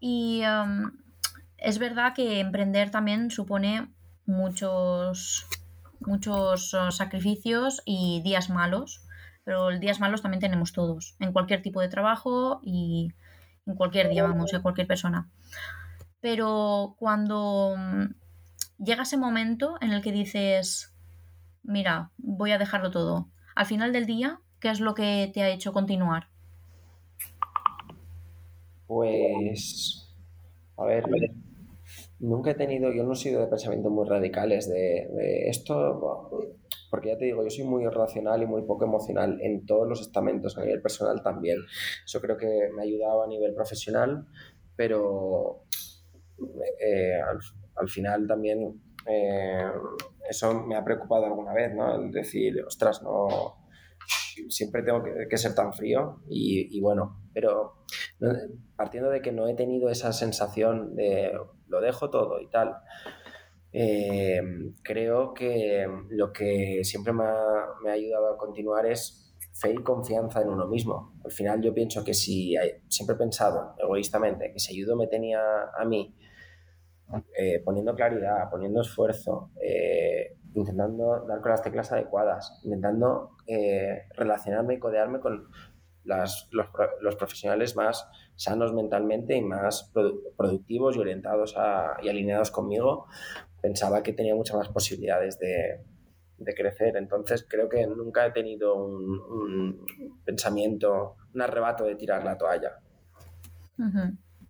Y um, es verdad que emprender también supone muchos, muchos uh, sacrificios y días malos, pero días malos también tenemos todos, en cualquier tipo de trabajo y en cualquier día, vamos, en cualquier persona. Pero cuando um, llega ese momento en el que dices, mira, voy a dejarlo todo. Al final del día, ¿qué es lo que te ha hecho continuar? Pues, a ver, nunca he tenido, yo no he sido de pensamientos muy radicales de, esto, porque ya te digo, yo soy muy racional y muy poco emocional en todos los estamentos, a nivel personal también. Eso creo que me ha ayudado a nivel profesional, pero eh, al, final también eh, eso me ha preocupado alguna vez, ¿no? El decir, ostras, no, siempre tengo que, ser tan frío y, bueno, pero partiendo de que no he tenido esa sensación de lo dejo todo y tal, eh, creo que lo que siempre me ha, ayudado a continuar es fe y confianza en uno mismo. Al final yo pienso que si siempre he pensado egoístamente que si ayudo me tenía a mí eh, poniendo claridad, poniendo esfuerzo, eh, intentando dar con las teclas adecuadas, intentando eh, relacionarme y codearme con los, profesionales más sanos mentalmente y más productivos y orientados y alineados conmigo, pensaba que tenía muchas más posibilidades de, crecer. Entonces creo que nunca he tenido un, pensamiento, un arrebato de tirar la toalla.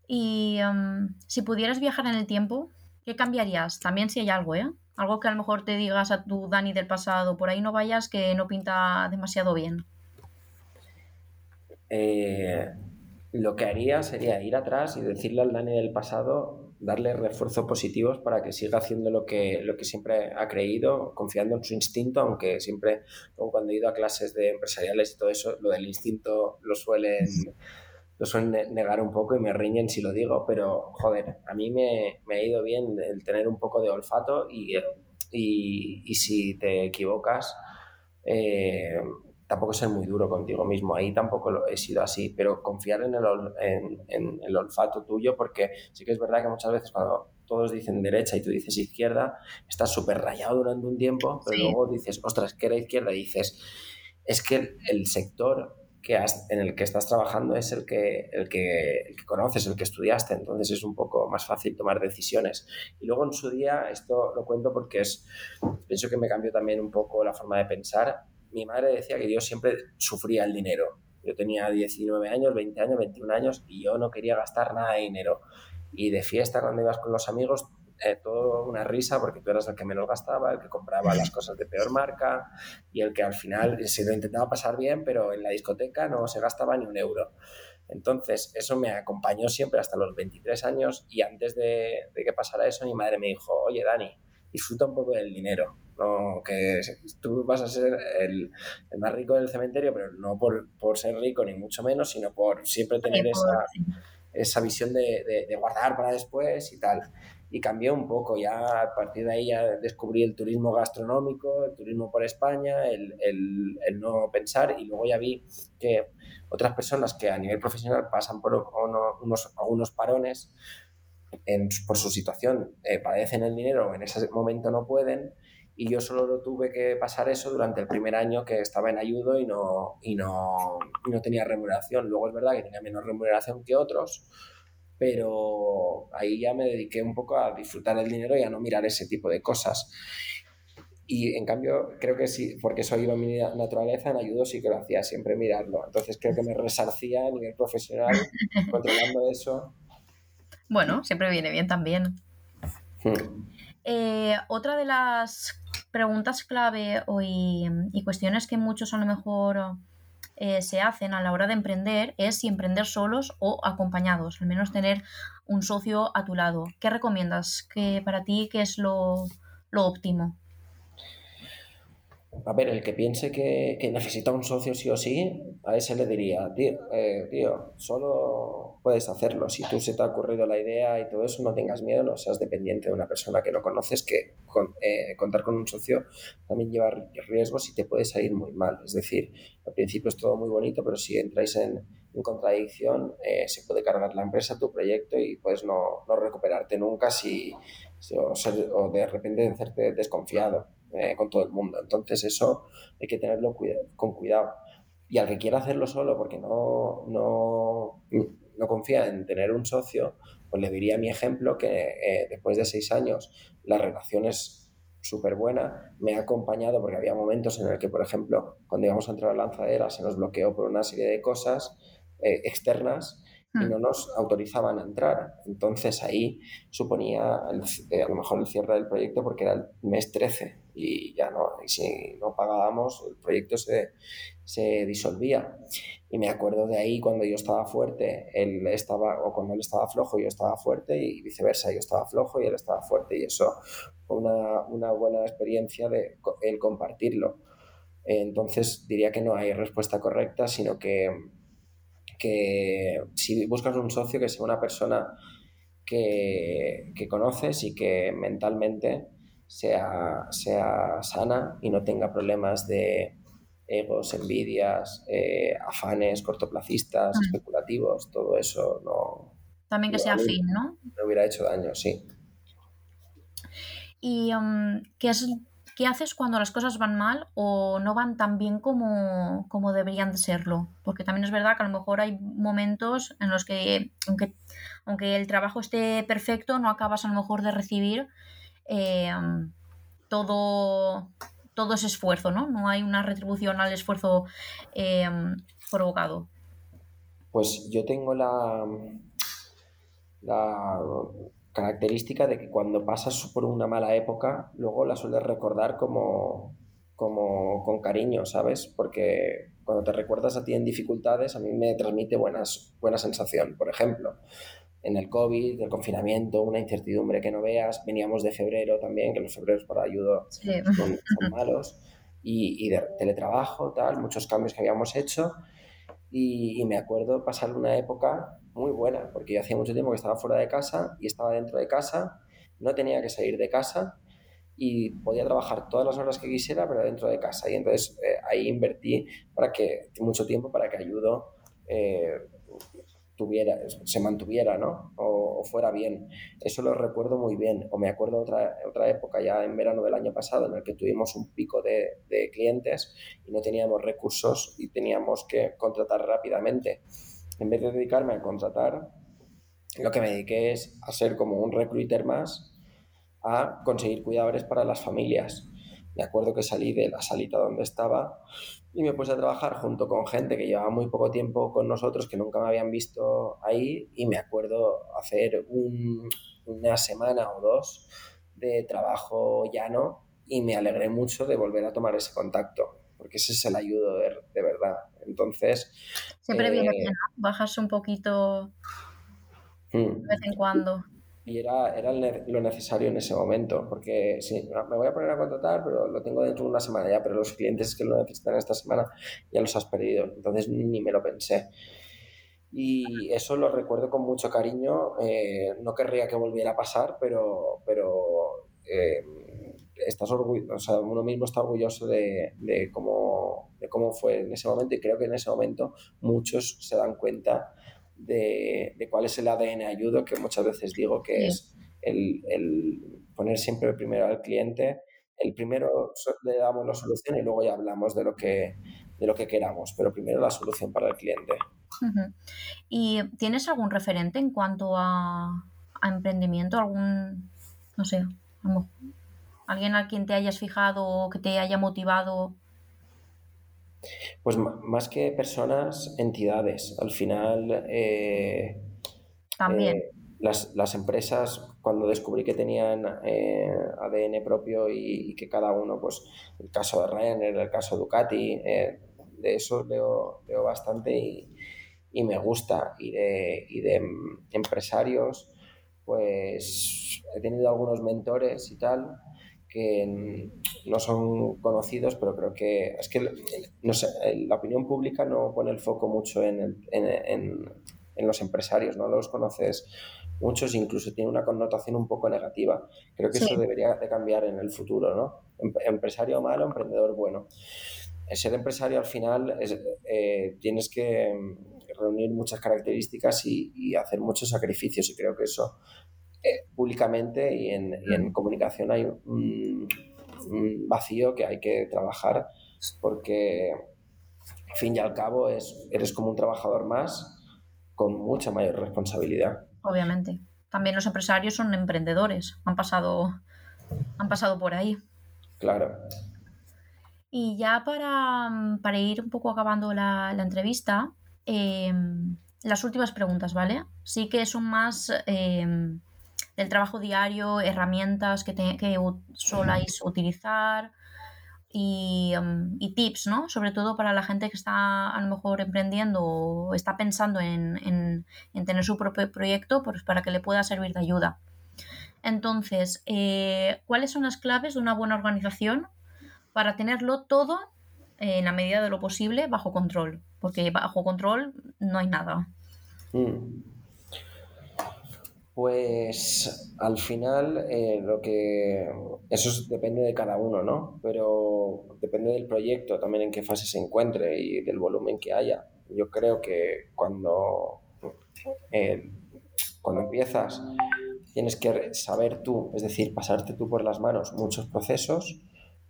Y em, si pudieras viajar en el tiempo, ¿qué cambiarías? También si hay algo, ¿eh? Algo que a lo mejor te digas a tu Dani del pasado, por ahí no vayas, que no pinta demasiado bien. Eh, lo que haría sería ir atrás y decirle al Dani del pasado, darle refuerzos positivos para que siga haciendo lo que, lo que siempre ha creído, confiando en su instinto, aunque siempre, cuando he ido a clases de empresariales y todo eso, lo del instinto lo suelen lo suelen negar un poco y me riñen si lo digo, pero joder, a mí me, ha ido bien el tener un poco de olfato y, y, si te equivocas, eh, tampoco ser muy duro contigo mismo. Ahí tampoco lo he sido así, pero confiar en el, en, el olfato tuyo, porque sí que es verdad que muchas veces cuando todos dicen derecha y tú dices izquierda, estás súper rayado durante un tiempo, pero luego dices, ostras, que era izquierda, y dices, es que el sector que en el que estás trabajando es el que, el, que, el que conoces, el que estudiaste, entonces es un poco más fácil tomar decisiones. Y luego en su día, esto lo cuento porque es, pienso que me cambió también un poco la forma de pensar. Mi madre decía que yo siempre sufría el dinero. Yo tenía 19 años, 20 años, 21 años y yo no quería gastar nada de dinero. Y de fiesta, cuando ibas con los amigos, eh, todo una risa porque tú eras el que menos gastaba, el que compraba las cosas de peor marca y el que al final se lo intentaba pasar bien, pero en la discoteca no se gastaba ni un euro. Entonces, eso me acompañó siempre hasta los 23 años y antes de, que pasara eso, mi madre me dijo, oye, Dani, disfruta un poco del dinero. No, que tú vas a ser el, más rico del cementerio, pero no por, por, ser rico ni mucho menos, sino por siempre tener esa, esa visión de, de, guardar para después y tal. Y cambié un poco. Ya a partir de ahí ya descubrí el turismo gastronómico, el turismo por España, el, el, el no pensar y luego ya vi que otras personas que a nivel profesional pasan por unos, algunos parones en, por su situación, eh, padecen el dinero, en ese momento no pueden y yo solo tuve que pasar eso durante el primer año que estaba en ayudo y no, y no, y no tenía remuneración. Luego es verdad que tenía menos remuneración que otros, pero ahí ya me dediqué un poco a disfrutar el dinero y a no mirar ese tipo de cosas. Y en cambio, creo que sí, porque soy iba mi naturaleza, en ayudo sí que lo hacía, siempre mirarlo. Entonces creo que me resarcía a nivel profesional controlando eso. Bueno, siempre viene bien también. Hmm. Eh, otra de las preguntas clave y, y, cuestiones que muchos a lo mejor eh, se hacen a la hora de emprender es si emprender solos o acompañados, al menos tener un socio a tu lado. ¿Qué recomiendas? ¿Qué, para ti qué es lo, lo óptimo? A ver, el que piense que, necesita un socio sí o sí, a ese le diría, tío, eh, tío, solo puedes hacerlo. Si tú se te ha ocurrido la idea y todo eso, no tengas miedo, no seas dependiente de una persona que no conoces, que eh, contar con un socio también lleva riesgos y te puede salir muy mal. Es decir, al principio es todo muy bonito, pero si entráis en, contradicción, eh, se puede cargar la empresa, tu proyecto y puedes no, no recuperarte nunca si, o, o de repente hacerte desconfiado. Eh, con todo el mundo. Entonces eso hay que tenerlo con cuidado. Y al que quiera hacerlo solo porque no, no, no confía en tener un socio, pues le diría mi ejemplo que eh, después de seis años la relación es súper buena, me ha acompañado porque había momentos en el que, por ejemplo, cuando íbamos a entrar a la lanzadera se nos bloqueó por una serie de cosas eh, externas y no hmm. nos autorizaban a entrar. Entonces ahí suponía eh, a lo mejor el cierre del proyecto porque era el mes 13 y ya no, y si no pagábamos el proyecto se, se disolvía. Y me acuerdo de ahí cuando yo estaba fuerte, él estaba, o cuando él estaba flojo, yo estaba fuerte y viceversa, yo estaba flojo y él estaba fuerte y eso fue una, una buena experiencia de el compartirlo. Entonces diría que no hay respuesta correcta, sino que que si buscas un socio que sea una persona que, conoces y que mentalmente sea, sea sana y no tenga problemas de egos, envidias, eh, afanes cortoplacistas, mm. especulativos, todo eso no... También que sea ¿no? Me hubiera hecho daño, sí. ¿Y um, qué es ¿Qué haces cuando las cosas van mal o no van tan bien como, como deberían de serlo? Porque también es verdad que a lo mejor hay momentos en los que, aunque, aunque el trabajo esté perfecto, no acabas a lo mejor de recibir eh, todo, todo ese esfuerzo, ¿no? No hay una retribución al esfuerzo eh, provocado. Pues yo tengo la, la característica de que cuando pasas por una mala época, luego la sueles recordar como, como con cariño, ¿sabes? Porque cuando te recuerdas a ti en dificultades, a mí me transmite buenas, buena sensación. Por ejemplo, en el COVID, el confinamiento, una incertidumbre que no veas, veníamos de febrero también, que los febreros para ayuda son, malos, y, y, de teletrabajo, tal, muchos cambios que habíamos hecho, y, y me acuerdo pasar una época muy buena, porque yo hacía mucho tiempo que estaba fuera de casa y estaba dentro de casa, no tenía que salir de casa y podía trabajar todas las horas que quisiera, pero dentro de casa. Y entonces eh, ahí invertí para que, mucho tiempo para que Ayudo eh, tuviera, se mantuviera, ¿no? O, fuera bien. Eso lo recuerdo muy bien. O me acuerdo otra, otra época, ya en verano del año pasado, en el que tuvimos un pico de, de clientes y no teníamos recursos y teníamos que contratar rápidamente en vez de dedicarme a contratar, lo que me dediqué es a ser como un recruiter más, a conseguir cuidadores para las familias. Me acuerdo que salí de la salita donde estaba y me puse a trabajar junto con gente que llevaba muy poco tiempo con nosotros, que nunca me habían visto ahí, y me acuerdo hacer una semana o dos de trabajo llano y me alegré mucho de volver a tomar ese contacto porque ese es el ayudo de, verdad. Entonces... Siempre viene eh, bien, ¿no? Bajas un poquito hmm. de vez en cuando. Y era, era lo necesario en ese momento, porque sí, me voy a poner a contratar, pero lo tengo dentro de una semana ya, pero los clientes que lo necesitan esta semana ya los has perdido, entonces ni me lo pensé. y eso lo recuerdo con mucho cariño. Eh, no querría que volviera a pasar, pero, pero eh, estás orgulloso, o sea, uno mismo está orgulloso de, de, cómo, de cómo fue en ese momento y creo que en ese momento muchos se dan cuenta de, de cuál es el ADN ayudo, que muchas veces digo que es el, el, poner siempre primero al cliente. El primero le damos la solución y luego ya hablamos de lo que, de lo que queramos, pero primero la solución para el cliente. ¿Y tienes algún referente en cuanto a, a emprendimiento? ¿Algún, no sé, alguien al quien te hayas fijado o que te haya motivado? Pues más que personas, entidades. Al final, eh, también. Eh, las, las, empresas, cuando descubrí que tenían eh, ADN propio y, que cada uno, pues el caso de Ryanair, el caso de Ducati, de eso leo, leo bastante y, y me gusta. Y de, y de empresarios, pues he tenido algunos mentores y tal que no son conocidos, pero creo que es que no sé, la opinión pública no pone el foco mucho en, en, en, los empresarios, no los conoces muchos, incluso tiene una connotación un poco negativa. Creo que eso debería de cambiar en el futuro, ¿no? Em, empresario malo, emprendedor bueno. Ser empresario al final es, eh, tienes que reunir muchas características y, y, hacer muchos sacrificios y creo que eso eh, públicamente y en, en, comunicación hay un, un, vacío que hay que trabajar porque al fin y al cabo es, eres como un trabajador más con mucha mayor responsabilidad. Obviamente. También los empresarios son emprendedores, han pasado, han pasado por ahí. Claro. Y ya para, para ir un poco acabando la, la entrevista, eh, las últimas preguntas, ¿vale? Sí que son más eh, del trabajo diario, herramientas que, que soláis utilizar y, um, y, tips, ¿no? Sobre todo para la gente que está a lo mejor emprendiendo o está pensando en, en, en tener su propio proyecto, pues para que le pueda servir de ayuda. Entonces, eh, ¿cuáles son las claves de una buena organización para tenerlo todo, en la medida de lo posible, bajo control? Porque bajo control no hay nada. Mm. Pues al final eh, lo que eso depende de cada uno, ¿no? Pero depende del proyecto, también en qué fase se encuentre y del volumen que haya. Yo creo que cuando, eh, cuando empiezas tienes que saber tú, es decir, pasarte tú por las manos muchos procesos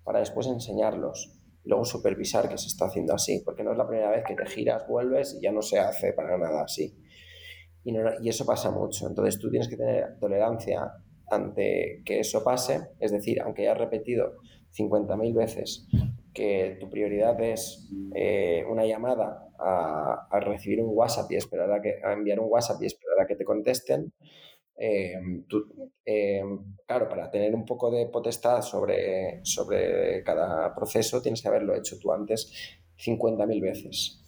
para después enseñarlos. Luego supervisar que se está haciendo así, porque no es la primera vez que te giras, vuelves y ya no se hace para nada así y, eso pasa mucho. Entonces tú tienes que tener tolerancia ante que eso pase, es decir, aunque hayas repetido 50.000 veces que tu prioridad es eh, una llamada a, a, recibir un WhatsApp y esperar a, que, a enviar un WhatsApp y esperar a que te contesten, eh, tú, eh, claro, para tener un poco de potestad sobre, sobre cada proceso tienes que haberlo hecho tú antes 50.000 veces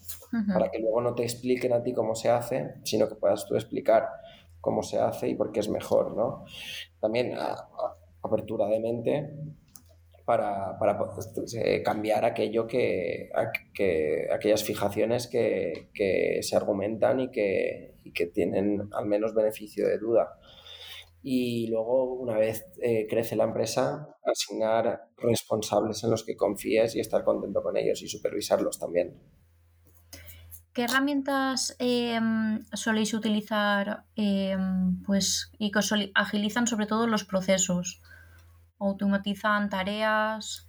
para que luego no te expliquen a ti cómo se hace, sino que puedas tú explicar cómo se hace y por qué es mejor, ¿no? También apertura de mente para, para eh, cambiar aquello que, que aquellas fijaciones que, que, se argumentan y que, que tienen al menos beneficio de duda y luego, una vez eh, crece la empresa, asignar responsables en los que confíes y estar contento con ellos y supervisarlos también. ¿Qué herramientas eh, soléis utilizar eh, pues, y que os agilizan sobre todo los procesos? ¿Automatizan tareas?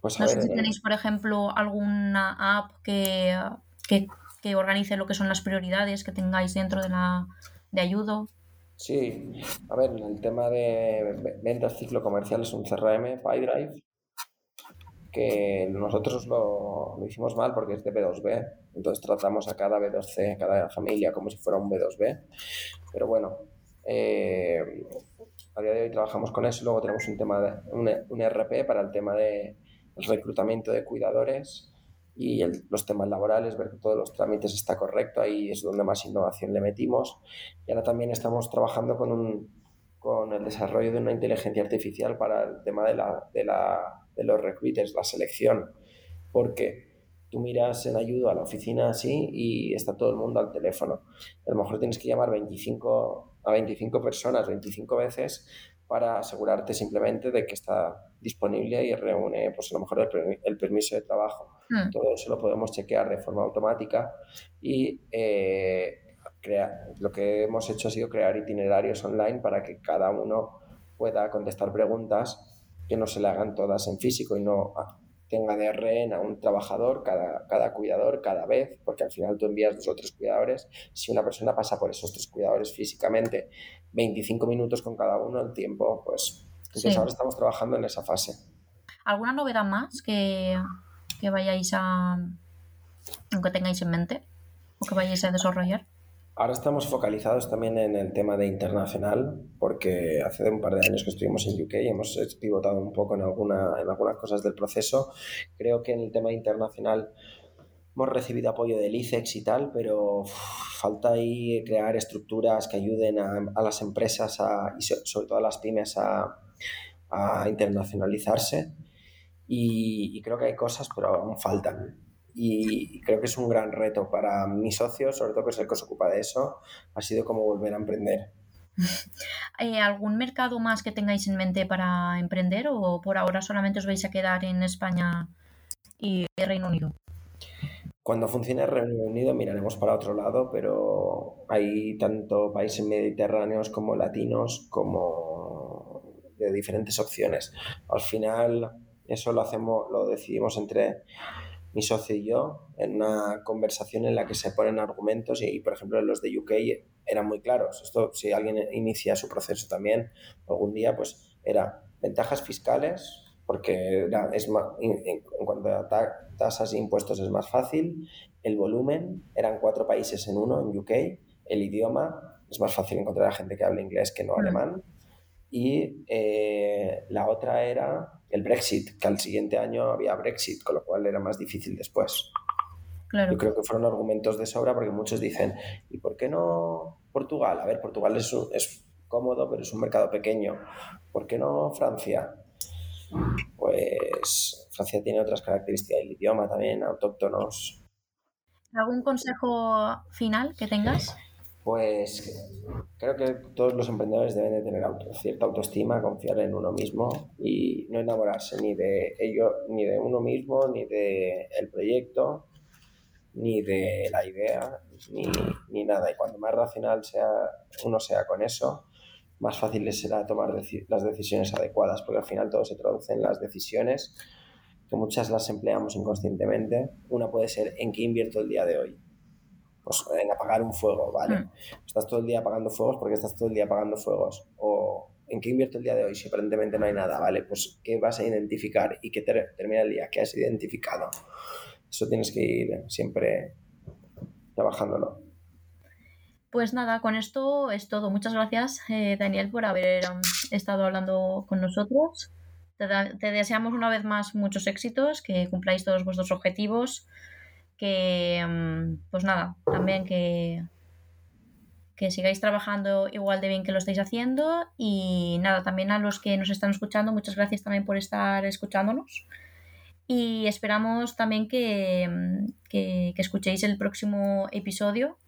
Pues no sé si eh, tenéis, por ejemplo, alguna app que, que, que, organice lo que son las prioridades que tengáis dentro de la de ayudo. Sí, a ver, el tema de ventas ciclo comercial es un CRM, PyDrive, que nosotros lo, lo, hicimos mal porque es de B2B, entonces tratamos a cada B2C, a cada familia como si fuera un B2B, pero bueno, eh, a día de hoy trabajamos con eso, luego tenemos un tema de un, un RP para el tema de el reclutamiento de cuidadores y el, los temas laborales, ver que todos los trámites está correcto, ahí es donde más innovación le metimos. Y ahora también estamos trabajando con, un, con el desarrollo de una inteligencia artificial para el tema de la, de la de los recruiters, la selección, porque tú miras en ayuda a la oficina así y está todo el mundo al teléfono. A lo mejor tienes que llamar 25, a 25 personas 25 veces para asegurarte simplemente de que está disponible y reúne pues a lo mejor el, permiso de trabajo. Hmm. Todo eso lo podemos chequear de forma automática y eh, lo que hemos hecho ha sido crear itinerarios online para que cada uno pueda contestar preguntas que no se le hagan todas en físico y no tenga de rehén a un trabajador, cada, cada cuidador, cada vez, porque al final tú envías dos o tres cuidadores. Si una persona pasa por esos tres cuidadores físicamente 25 minutos con cada uno, el tiempo, pues... Entonces ahora estamos trabajando en esa fase. ¿Alguna novedad más que, que vayáis a... que tengáis en mente o que vayáis a desarrollar? Ahora estamos focalizados también en el tema de internacional, porque hace un par de años que estuvimos en UK y hemos pivotado un poco en, alguna, en algunas cosas del proceso. Creo que en el tema internacional hemos recibido apoyo del ICEX y tal, pero falta ahí crear estructuras que ayuden a, las empresas a, y sobre todo a las pymes a, a internacionalizarse. Y, y creo que hay cosas, pero aún faltan y creo que es un gran reto para mis socios, sobre todo que es el que se ocupa de eso, ha sido como volver a emprender. ¿Algún mercado más que tengáis en mente para emprender o por ahora solamente os vais a quedar en España y Reino Unido? Cuando funcione Reino Unido miraremos para otro lado, pero hay tanto países mediterráneos como latinos como de diferentes opciones. Al final eso lo hacemos, lo decidimos entre mi socio y yo en una conversación en la que se ponen argumentos y, por ejemplo, los de UK eran muy claros. Esto, si alguien inicia su proceso también algún día, pues era ventajas fiscales, porque es más, en, cuanto a tasas e impuestos es más fácil, el volumen, eran cuatro países en uno en UK, el idioma, es más fácil encontrar a gente que hable inglés que no mm. alemán, y eh, la otra era el Brexit, que al siguiente año había Brexit, con lo cual era más difícil después. Yo creo que fueron argumentos de sobra porque muchos dicen, ¿y por qué no Portugal? A ver, Portugal es, es cómodo, pero es un mercado pequeño. ¿Por qué no Francia? Pues Francia tiene otras características, el idioma también, autóctonos. ¿Algún consejo final que tengas? Pues creo que todos los emprendedores deben de tener cierta autoestima, confiar en uno mismo y no enamorarse ni de ello, ni de uno mismo, ni de el proyecto, ni de la idea, ni, nada. Y cuando más racional sea uno sea con eso, más fácil les será tomar las decisiones adecuadas, porque al final todo se traduce en las decisiones, que muchas las empleamos inconscientemente. Una puede ser en qué invierto el día de hoy pues, en apagar un fuego, ¿vale? Hmm. Estás todo el día apagando fuegos porque estás todo el día apagando fuegos. O ¿en qué invierto el día de hoy si aparentemente no hay nada, ¿vale? Pues ¿qué vas a identificar y qué termina el día? ¿Qué has identificado? Eso tienes que ir siempre trabajándolo. Pues nada, con esto es todo. Muchas gracias, eh, Daniel, por haber um, estado hablando con nosotros. te, deseamos una vez más muchos éxitos, que cumpláis todos vuestros objetivos que, mm, pues nada, también que, que sigáis trabajando igual de bien que lo estáis haciendo y nada, también a los que nos están escuchando, muchas gracias también por estar escuchándonos y esperamos también que, mm, que, escuchéis el próximo episodio,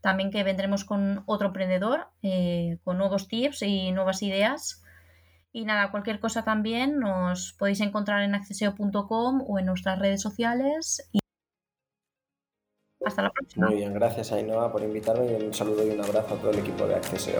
también que vendremos con otro emprendedor, eh, con nuevos tips y nuevas ideas. Y nada, cualquier cosa también nos podéis encontrar en acceseo.com o en nuestras redes sociales. Hasta la próxima. Muy bien, gracias Ainhoa por invitarme y un saludo y un abrazo a todo el equipo de Acceseo.